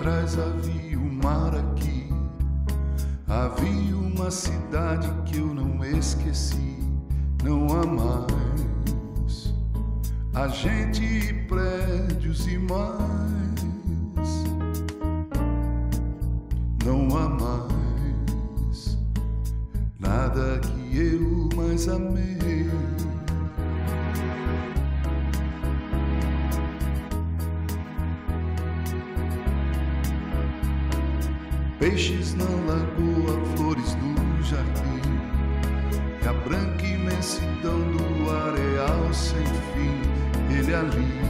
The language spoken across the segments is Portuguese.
atrás havia o mar aqui. Havia uma cidade que eu não esqueci, não há mais. A gente e prédios e mais. Não há mais nada que eu mais amei. Peixes na lagoa, flores no jardim. E a branca imensidão do areal sem fim Ele ali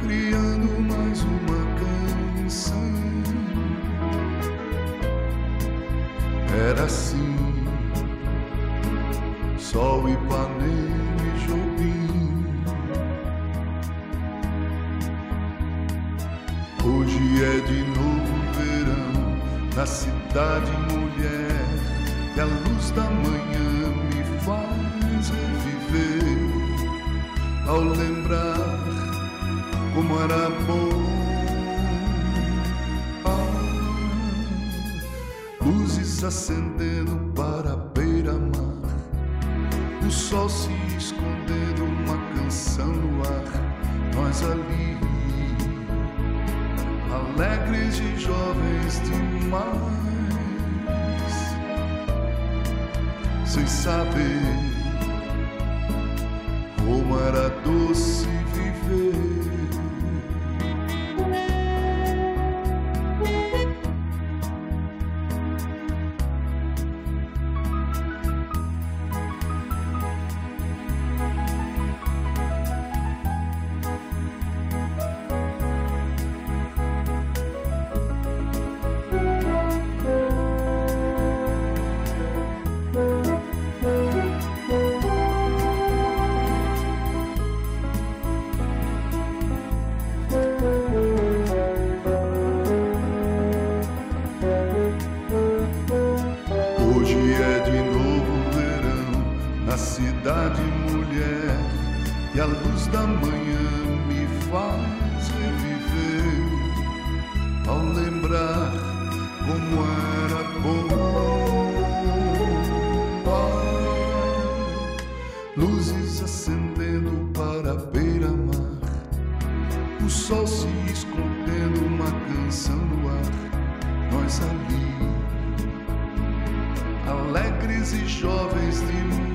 Criando mais uma canção. Era assim Sol, Ipanema e Jobim Hoje é de novo na cidade mulher e a luz da manhã me faz reviver ao lembrar como era bom. Ah, luzes acendendo para a beira-mar. O sol se escondendo uma canção no ar. Nós ali alegres e jovens demais, sem saber como era doce viver. da cidade, mulher, e a luz da manhã me faz reviver ao lembrar como era bom. Luzes acendendo para a beira-mar, o sol se escondendo, uma canção no ar, nós ali.